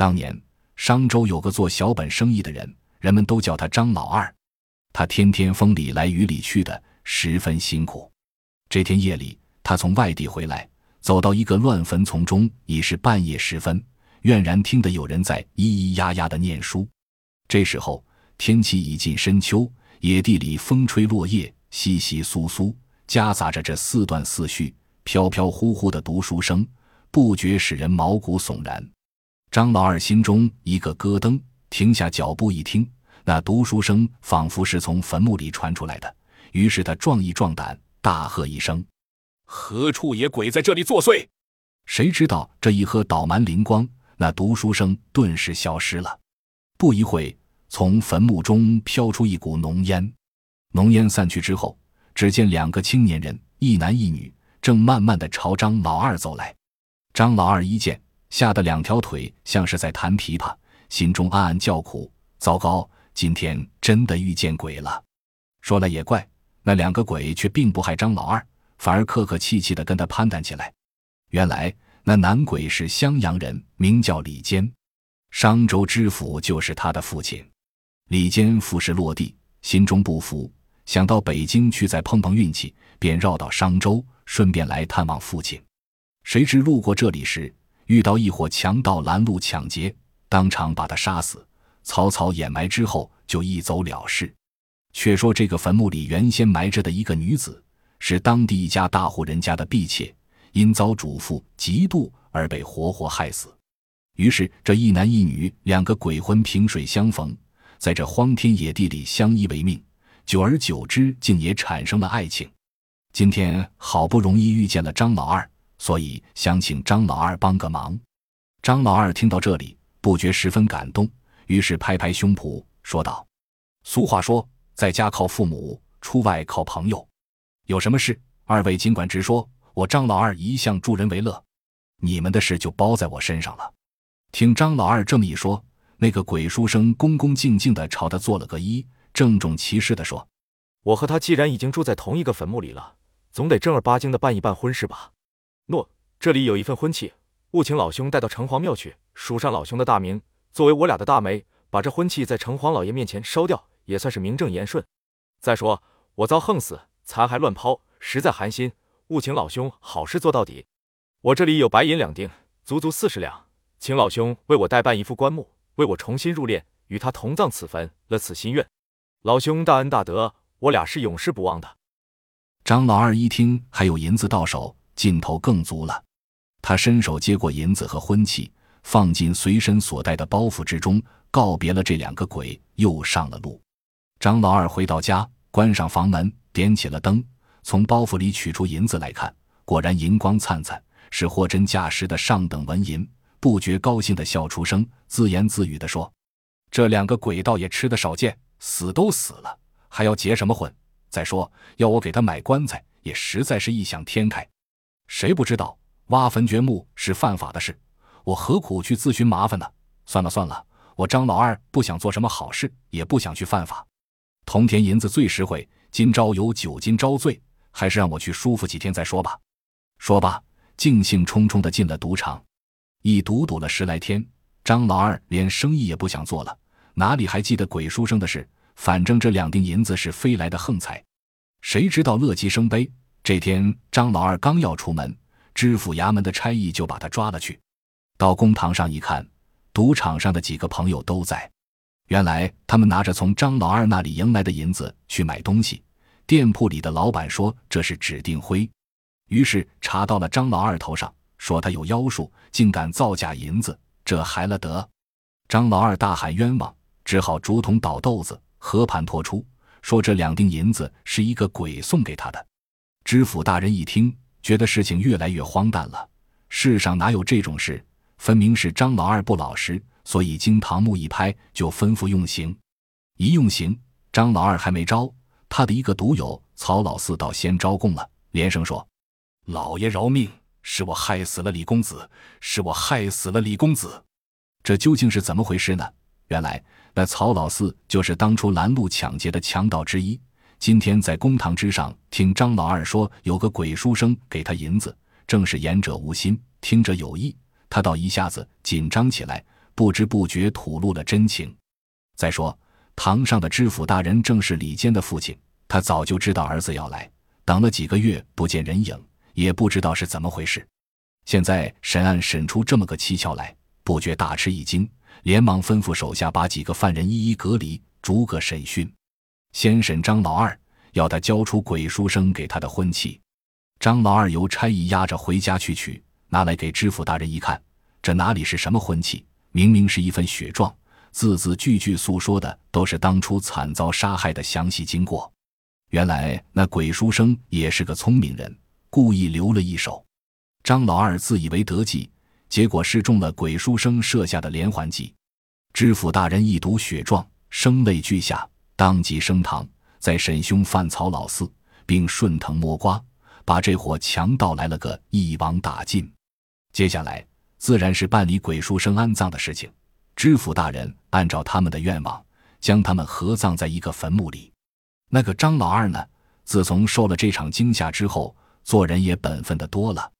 当年商州有个做小本生意的人，人们都叫他张老二。他天天风里来雨里去的，十分辛苦。这天夜里，他从外地回来，走到一个乱坟丛中，已是半夜时分，怨然听得有人在咿咿呀呀的念书。这时候天气已近深秋，野地里风吹落叶，稀稀疏疏，夹杂着这四断四续、飘飘忽忽的读书声，不觉使人毛骨悚然。张老二心中一个咯噔，停下脚步一听，那读书声仿佛是从坟墓里传出来的。于是他壮一壮胆，大喝一声：“何处野鬼在这里作祟？”谁知道这一喝倒蛮灵光，那读书声顿时消失了。不一会，从坟墓中飘出一股浓烟。浓烟散去之后，只见两个青年人，一男一女，正慢慢的朝张老二走来。张老二一见。吓得两条腿像是在弹琵琶，心中暗暗叫苦：糟糕，今天真的遇见鬼了。说来也怪，那两个鬼却并不害张老二，反而客客气气的跟他攀谈起来。原来那男鬼是襄阳人，名叫李坚，商州知府就是他的父亲。李坚复试落地，心中不服，想到北京去再碰碰运气，便绕到商州，顺便来探望父亲。谁知路过这里时，遇到一伙强盗拦路抢劫，当场把他杀死，草草掩埋之后就一走了事。却说这个坟墓里原先埋着的一个女子，是当地一家大户人家的婢妾，因遭主妇嫉妒而被活活害死。于是这一男一女两个鬼魂萍水相逢，在这荒天野地里相依为命，久而久之竟也产生了爱情。今天好不容易遇见了张老二。所以想请张老二帮个忙。张老二听到这里，不觉十分感动，于是拍拍胸脯说道：“俗话说，在家靠父母，出外靠朋友。有什么事，二位尽管直说。我张老二一向助人为乐，你们的事就包在我身上了。”听张老二这么一说，那个鬼书生恭恭敬敬地朝他做了个揖，郑重其事地说：“我和他既然已经住在同一个坟墓里了，总得正儿八经地办一办婚事吧。”诺，这里有一份婚契，务请老兄带到城隍庙去，署上老兄的大名，作为我俩的大媒，把这婚契在城隍老爷面前烧掉，也算是名正言顺。再说我遭横死，残骸乱抛，实在寒心，务请老兄好事做到底。我这里有白银两锭，足足四十两，请老兄为我代办一副棺木，为我重新入殓，与他同葬此坟，了此心愿。老兄大恩大德，我俩是永世不忘的。张老二一听还有银子到手。劲头更足了，他伸手接过银子和婚契，放进随身所带的包袱之中，告别了这两个鬼，又上了路。张老二回到家，关上房门，点起了灯，从包袱里取出银子来看，果然银光灿灿，是货真价实的上等纹银，不觉高兴的笑出声，自言自语的说：“这两个鬼倒也吃得少见，死都死了，还要结什么婚？再说要我给他买棺材，也实在是异想天开。”谁不知道挖坟掘墓是犯法的事？我何苦去自寻麻烦呢？算了算了，我张老二不想做什么好事，也不想去犯法。铜钱银子最实惠，今朝有酒今朝醉，还是让我去舒服几天再说吧。说罢，尽兴冲冲的进了赌场，一赌赌了十来天，张老二连生意也不想做了，哪里还记得鬼书生的事？反正这两锭银子是飞来的横财，谁知道乐极生悲。这天，张老二刚要出门，知府衙门的差役就把他抓了去。到公堂上一看，赌场上的几个朋友都在。原来他们拿着从张老二那里赢来的银子去买东西，店铺里的老板说这是指定灰，于是查到了张老二头上，说他有妖术，竟敢造假银子，这还了得！张老二大喊冤枉，只好竹筒倒豆子，和盘托出，说这两锭银子是一个鬼送给他的。知府大人一听，觉得事情越来越荒诞了。世上哪有这种事？分明是张老二不老实，所以经堂木一拍，就吩咐用刑。一用刑，张老二还没招，他的一个赌友曹老四倒先招供了，连声说：“老爷饶命，是我害死了李公子，是我害死了李公子。”这究竟是怎么回事呢？原来那曹老四就是当初拦路抢劫的强盗之一。今天在公堂之上听张老二说，有个鬼书生给他银子，正是言者无心，听者有意。他倒一下子紧张起来，不知不觉吐露了真情。再说，堂上的知府大人正是李坚的父亲，他早就知道儿子要来，等了几个月不见人影，也不知道是怎么回事。现在审案审出这么个蹊跷来，不觉大吃一惊，连忙吩咐手下把几个犯人一一隔离，逐个审讯。先审张老二，要他交出鬼书生给他的婚契。张老二由差役押着回家去取，拿来给知府大人一看，这哪里是什么婚契？明明是一份血状，字字句句诉说的都是当初惨遭杀害的详细经过。原来那鬼书生也是个聪明人，故意留了一手。张老二自以为得计，结果是中了鬼书生设下的连环计。知府大人一读血状，声泪俱下，当即升堂，在审凶犯曹老四，并顺藤摸瓜。把这伙强盗来了个一网打尽，接下来自然是办理鬼书生安葬的事情。知府大人按照他们的愿望，将他们合葬在一个坟墓里。那个张老二呢，自从受了这场惊吓之后，做人也本分的多了。